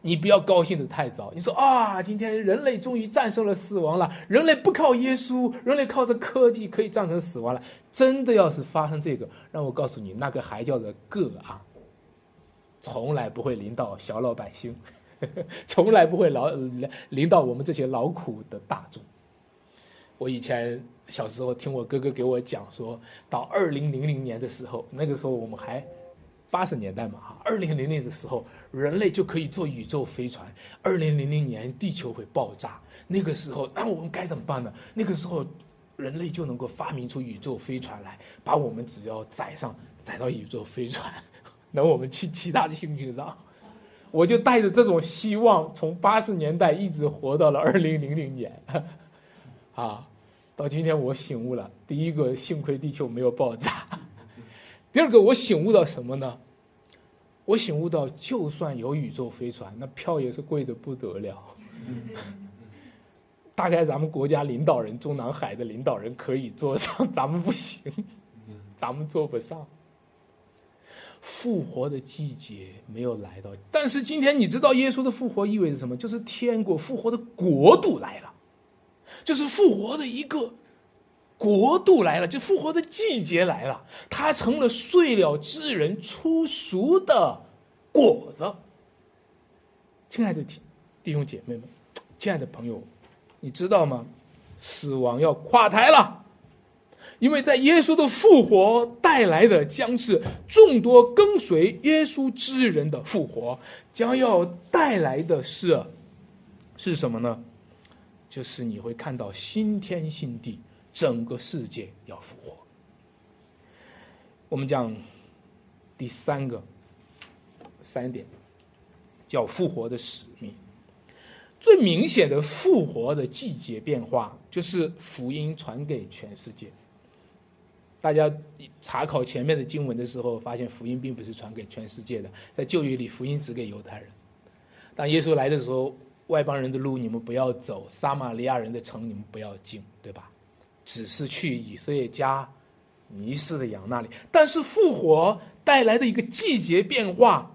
你不要高兴的太早。你说啊，今天人类终于战胜了死亡了，人类不靠耶稣，人类靠着科技可以战胜死亡了。真的要是发生这个，让我告诉你，那个还叫做个案，从来不会淋到小老百姓，从来不会劳淋到我们这些劳苦的大众。我以前小时候听我哥哥给我讲，说到二零零零年的时候，那个时候我们还八十年代嘛哈，二零零零的时候，人类就可以坐宇宙飞船。二零零零年地球会爆炸，那个时候那我们该怎么办呢？那个时候人类就能够发明出宇宙飞船来，把我们只要载上载到宇宙飞船，那我们去其他的星球上。我就带着这种希望，从八十年代一直活到了二零零零年。啊，到今天我醒悟了。第一个，幸亏地球没有爆炸；第二个，我醒悟到什么呢？我醒悟到，就算有宇宙飞船，那票也是贵的不得了。大概咱们国家领导人，中南海的领导人可以坐上，咱们不行，咱们坐不上。复活的季节没有来到，但是今天你知道耶稣的复活意味着什么？就是天国复活的国度来了。就是复活的一个国度来了，就复活的季节来了，它成了睡了之人出熟的果子。亲爱的弟弟兄姐妹们，亲爱的朋友，你知道吗？死亡要垮台了，因为在耶稣的复活带来的将是众多跟随耶稣之人的复活，将要带来的是是什么呢？就是你会看到新天新地，整个世界要复活。我们讲第三个三点，叫复活的使命。最明显的复活的季节变化，就是福音传给全世界。大家查考前面的经文的时候，发现福音并不是传给全世界的，在旧约里，福音只给犹太人。当耶稣来的时候。外邦人的路你们不要走，撒玛利亚人的城你们不要进，对吧？只是去以色列家迷失的羊那里。但是复活带来的一个季节变化，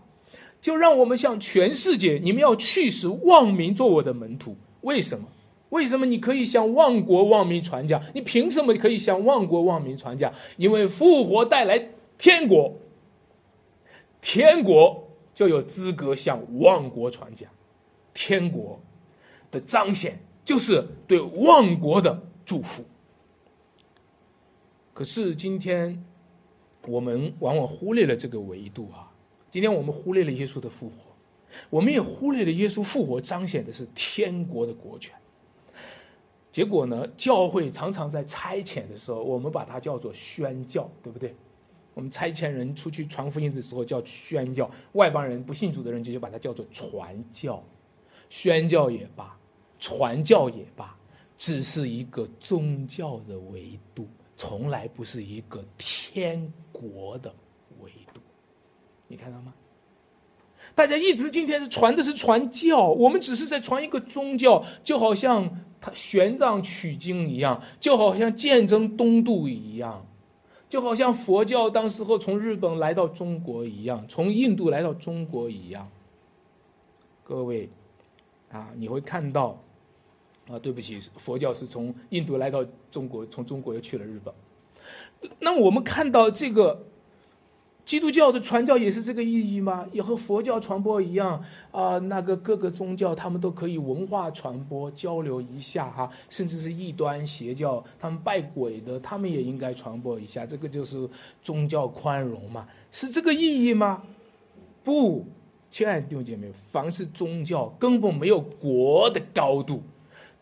就让我们向全世界，你们要去使万民做我的门徒。为什么？为什么你可以向万国万民传讲？你凭什么可以向万国万民传讲？因为复活带来天国，天国就有资格向万国传讲。天国的彰显就是对万国的祝福。可是今天我们往往忽略了这个维度啊！今天我们忽略了耶稣的复活，我们也忽略了耶稣复活彰显的是天国的国权。结果呢，教会常常在差遣的时候，我们把它叫做宣教，对不对？我们差遣人出去传福音的时候叫宣教，外邦人不信主的人就就把它叫做传教。宣教也罢，传教也罢，只是一个宗教的维度，从来不是一个天国的维度。你看到吗？大家一直今天是传的是传教，我们只是在传一个宗教，就好像他玄奘取经一样，就好像鉴真东渡一样，就好像佛教当时候从日本来到中国一样，从印度来到中国一样。各位。啊，你会看到，啊，对不起，佛教是从印度来到中国，从中国又去了日本。那我们看到这个基督教的传教也是这个意义吗？也和佛教传播一样啊？那个各个宗教他们都可以文化传播交流一下哈，甚至是异端邪教，他们拜鬼的，他们也应该传播一下。这个就是宗教宽容嘛？是这个意义吗？不，亲爱的弟兄姐妹，凡是宗教根本没有国的高度，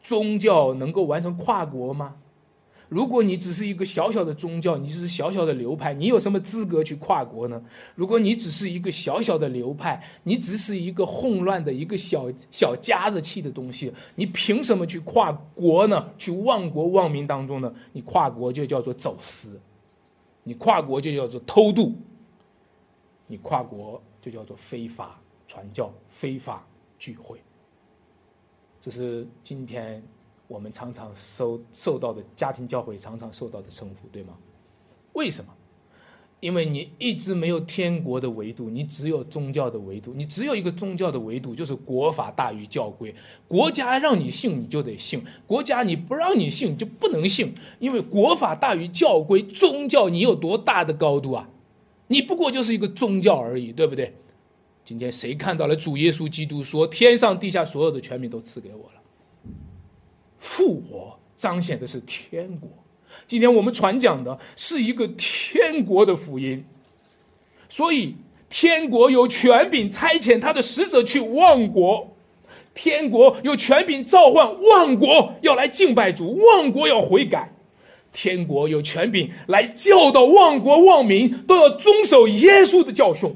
宗教能够完成跨国吗？如果你只是一个小小的宗教，你只是小小的流派，你有什么资格去跨国呢？如果你只是一个小小的流派，你只是一个混乱的一个小小家子气的东西，你凭什么去跨国呢？去忘国忘民当中呢？你跨国就叫做走私，你跨国就叫做偷渡，你跨国就叫做非法传教、非法聚会。这是今天。我们常常受受到的家庭教会常常受到的称呼，对吗？为什么？因为你一直没有天国的维度，你只有宗教的维度，你只有一个宗教的维度，就是国法大于教规。国家让你信，你就得信；国家你不让你信，就不能信。因为国法大于教规，宗教你有多大的高度啊？你不过就是一个宗教而已，对不对？今天谁看到了主耶稣基督说：“天上地下所有的权柄都赐给我了。”复活彰显的是天国，今天我们传讲的是一个天国的福音，所以天国有权柄差遣他的使者去万国，天国有权柄召唤万国要来敬拜主，万国要悔改，天国有权柄来教导万国万民都要遵守耶稣的教训，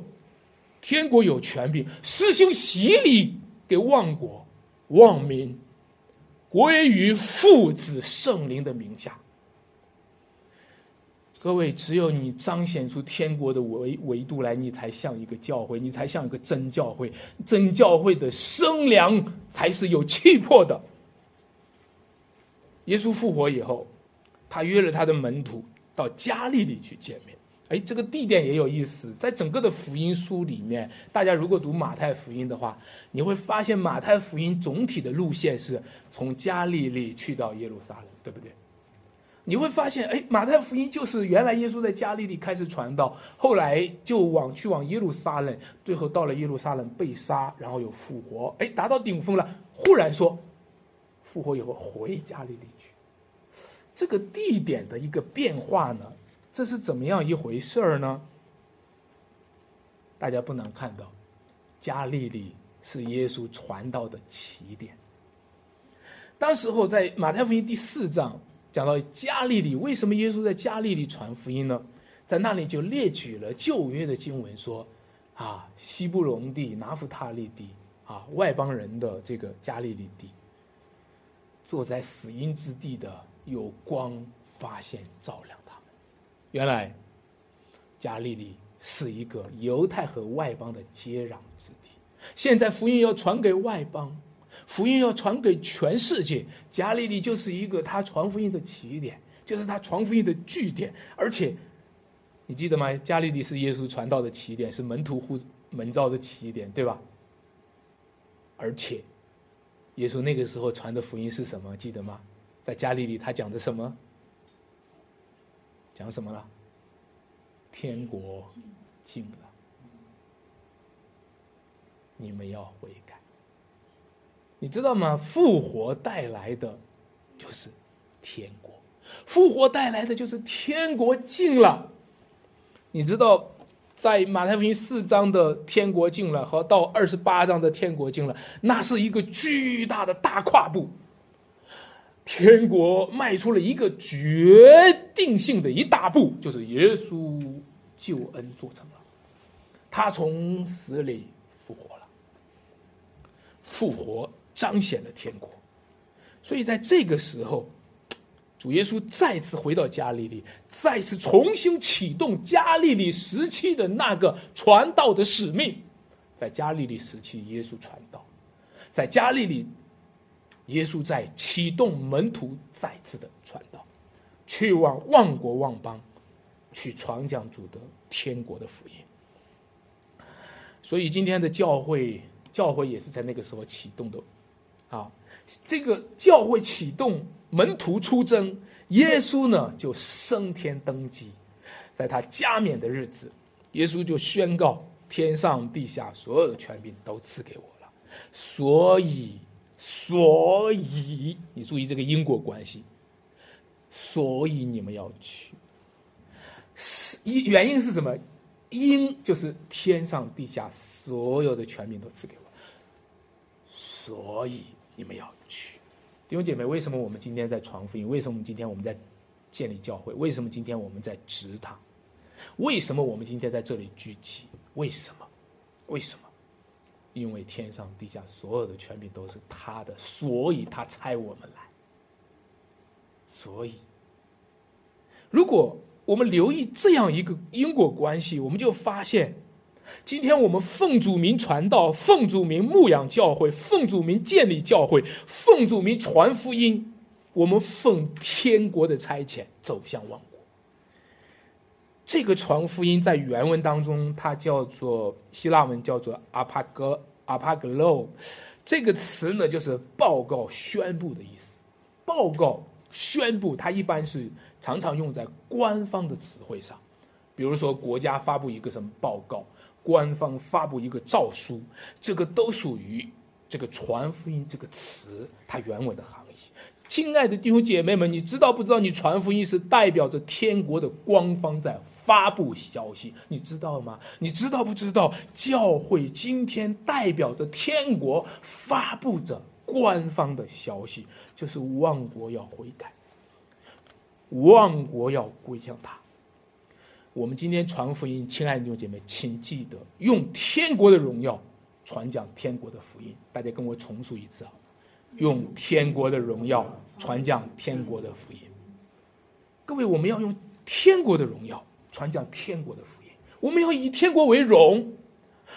天国有权柄施行洗礼给万国万民。归于父子圣灵的名下。各位，只有你彰显出天国的维维度来，你才像一个教会，你才像一个真教会。真教会的生粮才是有气魄的。耶稣复活以后，他约了他的门徒到加利利去见面。哎，这个地点也有意思，在整个的福音书里面，大家如果读马太福音的话，你会发现马太福音总体的路线是从加利利去到耶路撒冷，对不对？你会发现，哎，马太福音就是原来耶稣在加利利开始传道，后来就往去往耶路撒冷，最后到了耶路撒冷被杀，然后又复活，哎，达到顶峰了，忽然说复活以后回加利利去，这个地点的一个变化呢？这是怎么样一回事儿呢？大家不难看到，加利利是耶稣传道的起点。当时候在马太福音第四章讲到加利利，为什么耶稣在加利利传福音呢？在那里就列举了旧约的经文，说啊，西布隆地、拿弗他利地啊，外邦人的这个加利利地，坐在死荫之地的有光发现照亮。原来，加利利是一个犹太和外邦的接壤之地。现在福音要传给外邦，福音要传给全世界，加利利就是一个他传福音的起点，就是他传福音的据点。而且，你记得吗？加利利是耶稣传道的起点，是门徒呼门召的起点，对吧？而且，耶稣那个时候传的福音是什么？记得吗？在加利利，他讲的什么？讲什么了？天国近了，你们要悔改。你知道吗？复活带来的就是天国，复活带来的就是天国近了。你知道，在马太福音四章的天国近了和到二十八章的天国近了，那是一个巨大的大跨步。天国迈出了一个决定性的一大步，就是耶稣救恩做成了，他从死里复活了，复活彰显了天国，所以在这个时候，主耶稣再次回到加利利，再次重新启动加利利时期的那个传道的使命，在加利利时期，耶稣传道，在加利利。耶稣在启动门徒再次的传道，去往万国万邦，去传讲主的天国的福音。所以今天的教会，教会也是在那个时候启动的，啊，这个教会启动，门徒出征，耶稣呢就升天登基，在他加冕的日子，耶稣就宣告：天上地下所有的权柄都赐给我了。所以，所以你注意这个因果关系。所以你们要去，是因原因是什么？因就是天上地下所有的权柄都赐给我，所以你们要去。弟兄姐妹，为什么我们今天在传福音？为什么今天我们在建立教会？为什么今天我们在职堂？为什么我们今天在这里聚集？为什么？为什么？因为天上地下所有的权柄都是他的，所以他差我们来。所以，如果我们留意这样一个因果关系，我们就发现，今天我们奉主名传道，奉主名牧养教会，奉主名建立教会，奉主名传福音，我们奉天国的差遣走向万国。这个传福音在原文当中，它叫做希腊文叫做阿帕格阿帕格洛，这个词呢就是报告、宣布的意思，报告。宣布，它一般是常常用在官方的词汇上，比如说国家发布一个什么报告，官方发布一个诏书，这个都属于这个传福音这个词它原文的含义。亲爱的弟兄姐妹们，你知道不知道？你传福音是代表着天国的官方在发布消息，你知道吗？你知道不知道？教会今天代表着天国发布着。官方的消息就是万国要悔改，万国要归向他。我们今天传福音，亲爱的弟兄姐妹，请记得用天国的荣耀传讲天国的福音。大家跟我重述一次啊！用天国的荣耀传讲天国的福音。各位，我们要用天国的荣耀传讲天国的福音。我们要以天国为荣，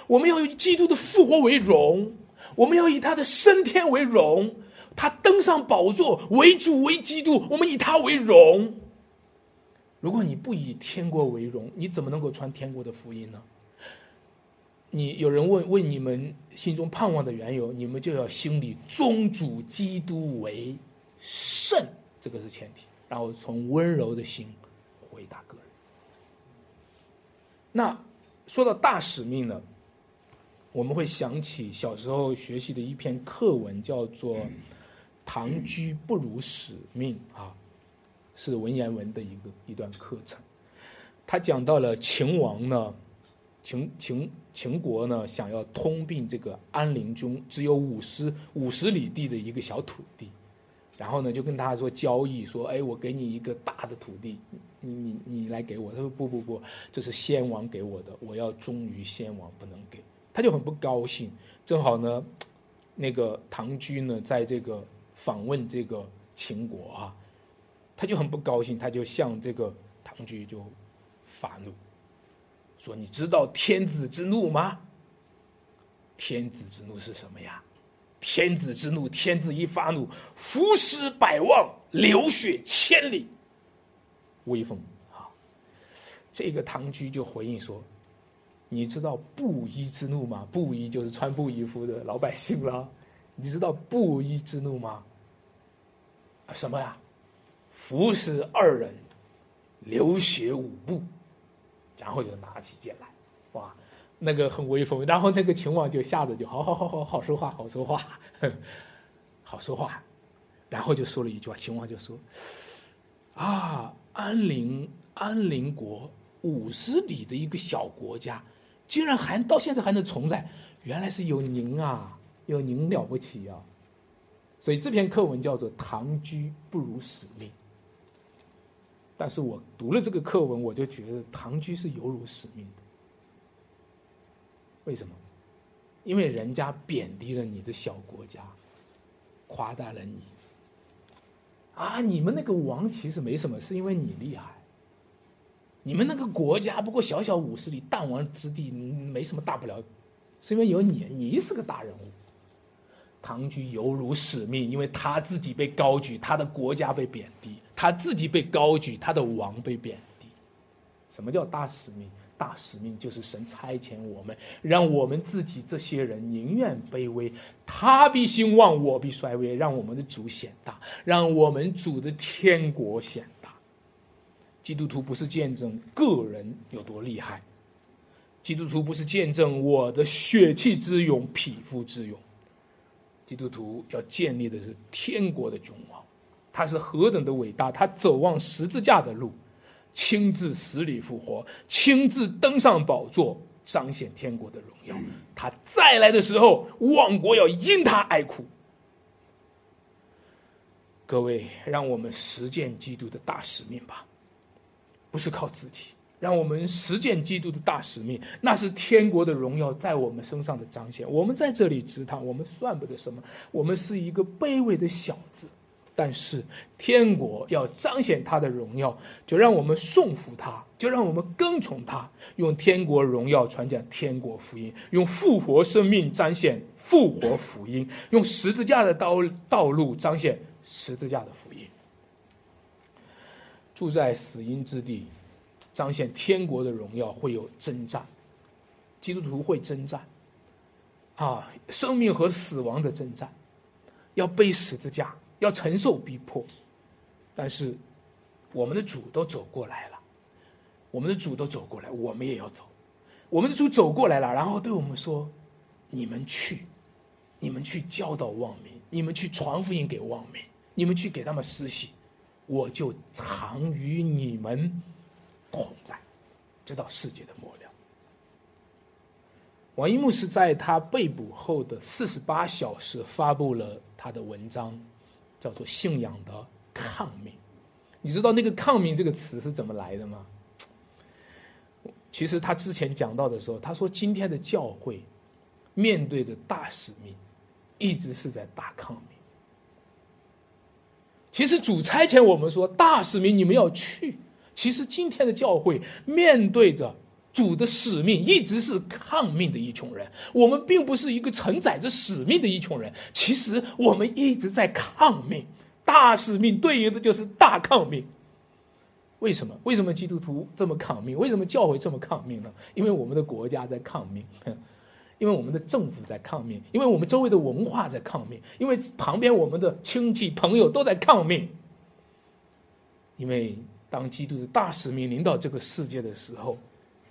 我们要以基督的复活为荣。我们要以他的升天为荣，他登上宝座为主为基督，我们以他为荣。如果你不以天国为荣，你怎么能够传天国的福音呢？你有人问问你们心中盼望的缘由，你们就要心里宗主基督为圣，这个是前提，然后从温柔的心回答个人。那说到大使命呢？我们会想起小时候学习的一篇课文，叫做《唐居不辱使命》啊，是文言文的一个一段课程。他讲到了秦王呢，秦秦秦国呢，想要通并这个安陵中只有五十五十里地的一个小土地，然后呢，就跟他说交易，说，哎，我给你一个大的土地，你你你来给我。他说不不不，这是先王给我的，我要忠于先王，不能给。他就很不高兴，正好呢，那个唐雎呢，在这个访问这个秦国啊，他就很不高兴，他就向这个唐雎就发怒，说：“你知道天子之怒吗？天子之怒是什么呀？天子之怒，天子一发怒，伏尸百万，流血千里，威风啊！”这个唐居就回应说。你知道布衣之怒吗？布衣就是穿布衣服的老百姓了。你知道布衣之怒吗？什么呀？服侍二人，流血五步，然后就拿起剑来，哇，那个很威风。然后那个秦王就吓得就好好好好好说话，好说话，好说话。然后就说了一句话，秦王就说：“啊，安陵安陵国五十里的一个小国家。”竟然还到现在还能存在，原来是有您啊，有您了不起啊！所以这篇课文叫做《唐居不辱使命》。但是我读了这个课文，我就觉得唐居是有辱使命的。为什么？因为人家贬低了你的小国家，夸大了你。啊，你们那个王其实没什么，是因为你厉害。你们那个国家不过小小五十里弹丸之地，没什么大不了，是因为有你，你是个大人物。唐居犹如使命，因为他自己被高举，他的国家被贬低；他自己被高举，他的王被贬低。什么叫大使命？大使命就是神差遣我们，让我们自己这些人宁愿卑微，他必兴旺，我必衰微，让我们的主显大，让我们主的天国显大。基督徒不是见证个人有多厉害，基督徒不是见证我的血气之勇、匹夫之勇，基督徒要建立的是天国的君王，他是何等的伟大！他走望十字架的路，亲自死里复活，亲自登上宝座，彰显天国的荣耀。他再来的时候，万国要因他哀哭。各位，让我们实践基督的大使命吧，不是靠自己，让我们实践基督的大使命，那是天国的荣耀在我们身上的彰显。我们在这里直谈，我们算不得什么，我们是一个卑微的小子，但是天国要彰显他的荣耀，就让我们顺服他，就让我们跟从他，用天国荣耀传讲天国福音，用复活生命彰显复活福音，用十字架的道道路彰显。十字架的福音，住在死荫之地，彰显天国的荣耀，会有征战，基督徒会征战，啊，生命和死亡的征战，要背十字架，要承受逼迫，但是我们的主都走过来了，我们的主都走过来，我们也要走，我们的主走过来了，然后对我们说：“你们去，你们去教导万民，你们去传福音给万民。”你们去给他们施洗，我就常与你们同在，直到世界的末了。王一木是在他被捕后的四十八小时发布了他的文章，叫做《信仰的抗命》。你知道那个“抗命”这个词是怎么来的吗？其实他之前讲到的时候，他说今天的教会面对的大使命，一直是在大抗命。其实主差遣我们说大使命，你们要去。其实今天的教会面对着主的使命，一直是抗命的一群人。我们并不是一个承载着使命的一群人，其实我们一直在抗命。大使命对应的就是大抗命。为什么？为什么基督徒这么抗命？为什么教会这么抗命呢？因为我们的国家在抗命。因为我们的政府在抗命，因为我们周围的文化在抗命，因为旁边我们的亲戚朋友都在抗命。因为当基督的大使命领导这个世界的时候，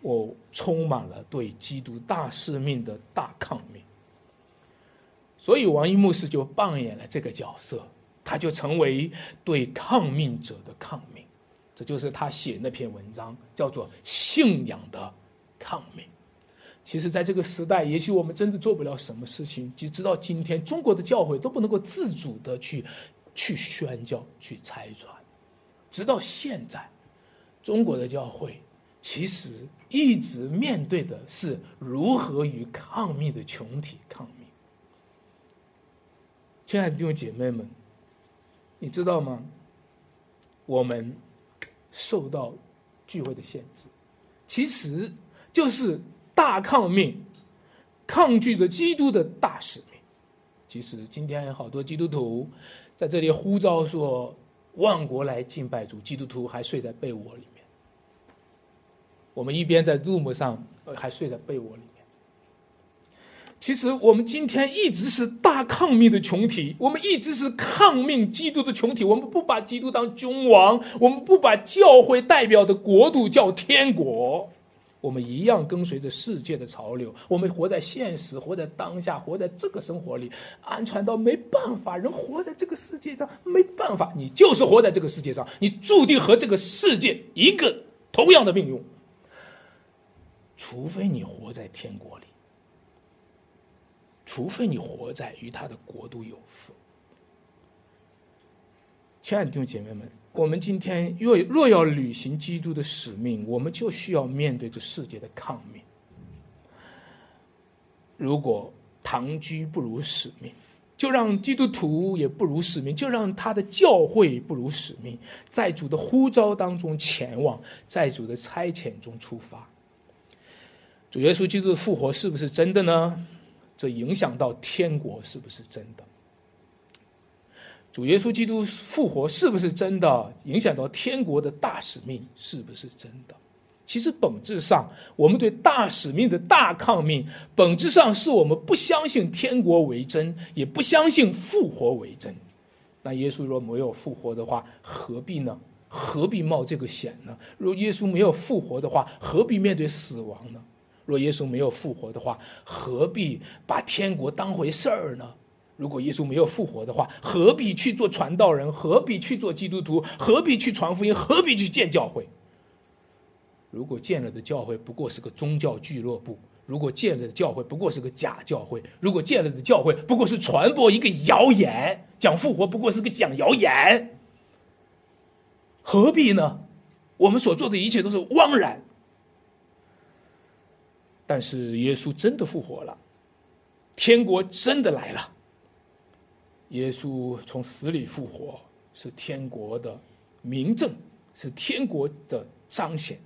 我充满了对基督大使命的大抗命。所以王一牧师就扮演了这个角色，他就成为对抗命者的抗命。这就是他写那篇文章，叫做《信仰的抗命》。其实，在这个时代，也许我们真的做不了什么事情。就直到今天，中国的教会都不能够自主的去去宣教、去拆传。直到现在，中国的教会其实一直面对的是如何与抗命的群体抗命。亲爱的弟兄姐妹们，你知道吗？我们受到聚会的限制，其实就是。大抗命，抗拒着基督的大使命。其实今天好多基督徒在这里呼召说：“万国来敬拜主。”基督徒还睡在被窝里面。我们一边在 Zoom 上，还睡在被窝里面。其实我们今天一直是大抗命的群体，我们一直是抗命基督的群体。我们不把基督当君王，我们不把教会代表的国度叫天国。我们一样跟随着世界的潮流，我们活在现实，活在当下，活在这个生活里，安全到没办法。人活在这个世界上没办法，你就是活在这个世界上，你注定和这个世界一个同样的命运。除非你活在天国里，除非你活在与他的国度有份。亲爱的弟兄姐妹们。我们今天若若要履行基督的使命，我们就需要面对这世界的抗命。如果唐居不如使命，就让基督徒也不如使命，就让他的教会不如使命，在主的呼召当中前往，在主的差遣中出发。主耶稣基督的复活是不是真的呢？这影响到天国是不是真的？主耶稣基督复活是不是真的？影响到天国的大使命是不是真的？其实本质上，我们对大使命的大抗命，本质上是我们不相信天国为真，也不相信复活为真。那耶稣若没有复活的话，何必呢？何必冒这个险呢？若耶稣没有复活的话，何必面对死亡呢？若耶稣没有复活的话，何必把天国当回事儿呢？如果耶稣没有复活的话，何必去做传道人？何必去做基督徒？何必去传福音？何必去建教会？如果建了的教会不过是个宗教俱乐部，如果建了的教会不过是个假教会，如果建了的教会不过是传播一个谣言，讲复活不过是个讲谣言，何必呢？我们所做的一切都是枉然。但是耶稣真的复活了，天国真的来了。耶稣从死里复活，是天国的明证，是天国的彰显。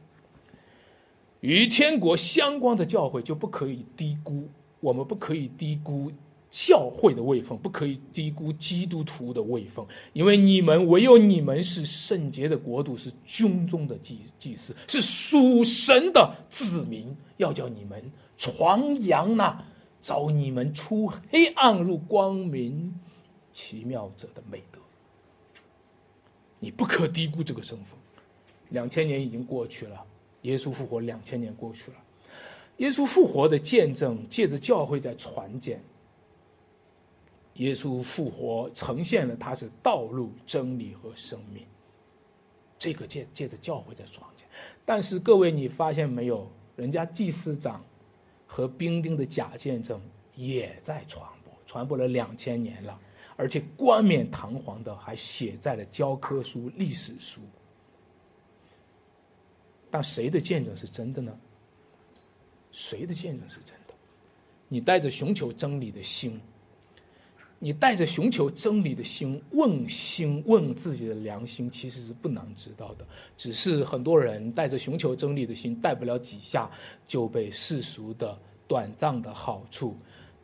与天国相关的教诲就不可以低估，我们不可以低估教会的位分，不可以低估基督徒的位分，因为你们唯有你们是圣洁的国度，是军中的祭祭司，是属神的子民，要叫你们传扬那召你们出黑暗入光明。奇妙者的美德，你不可低估这个身份。两千年已经过去了，耶稣复活两千年过去了，耶稣复活的见证借着教会在传讲。耶稣复活呈现了他是道路、真理和生命，这个借借着教会在传讲。但是各位，你发现没有？人家祭司长和兵丁的假见证也在传播，传播了两千年了。而且冠冕堂皇的还写在了教科书、历史书。但谁的见证是真的呢？谁的见证是真的？你带着寻求真理的心，你带着寻求真理的心问心问自己的良心，其实是不难知道的。只是很多人带着寻求真理的心，带不了几下，就被世俗的短暂的好处、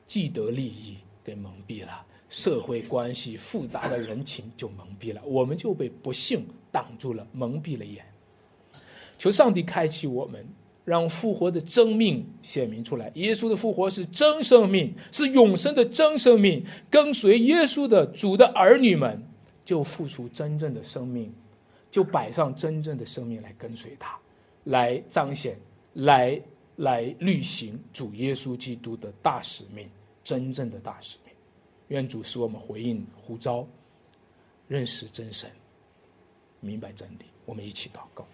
既得利益给蒙蔽了。社会关系复杂的人情就蒙蔽了，我们就被不幸挡住了，蒙蔽了眼。求上帝开启我们，让复活的真命显明出来。耶稣的复活是真生命，是永生的真生命。跟随耶稣的主的儿女们，就付出真正的生命，就摆上真正的生命来跟随他，来彰显，来来履行主耶稣基督的大使命，真正的大使命。愿主使我们回应呼召，认识真神，明白真理。我们一起祷告。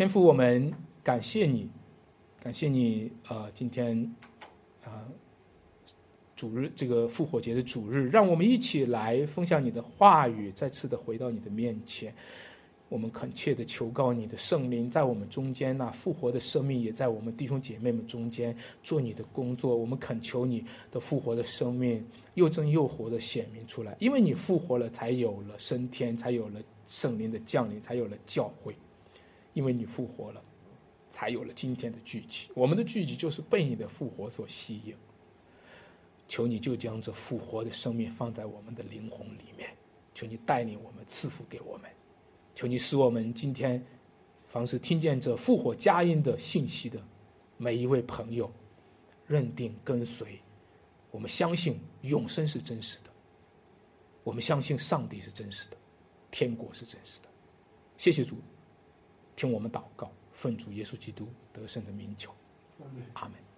天父，我们感谢你，感谢你啊！今天啊，主日这个复活节的主日，让我们一起来分享你的话语，再次的回到你的面前。我们恳切的求告你的圣灵在我们中间那复活的生命也在我们弟兄姐妹们中间做你的工作。我们恳求你的复活的生命又真又活的显明出来，因为你复活了，才有了升天，才有了圣灵的降临，才有了教会。因为你复活了，才有了今天的聚集。我们的聚集就是被你的复活所吸引。求你就将这复活的生命放在我们的灵魂里面，求你带领我们，赐福给我们。求你使我们今天，凡是听见这复活佳音的信息的每一位朋友，认定跟随，我们相信永生是真实的，我们相信上帝是真实的，天国是真实的。谢谢主，听我们祷告，奉主耶稣基督得胜的名求，阿门。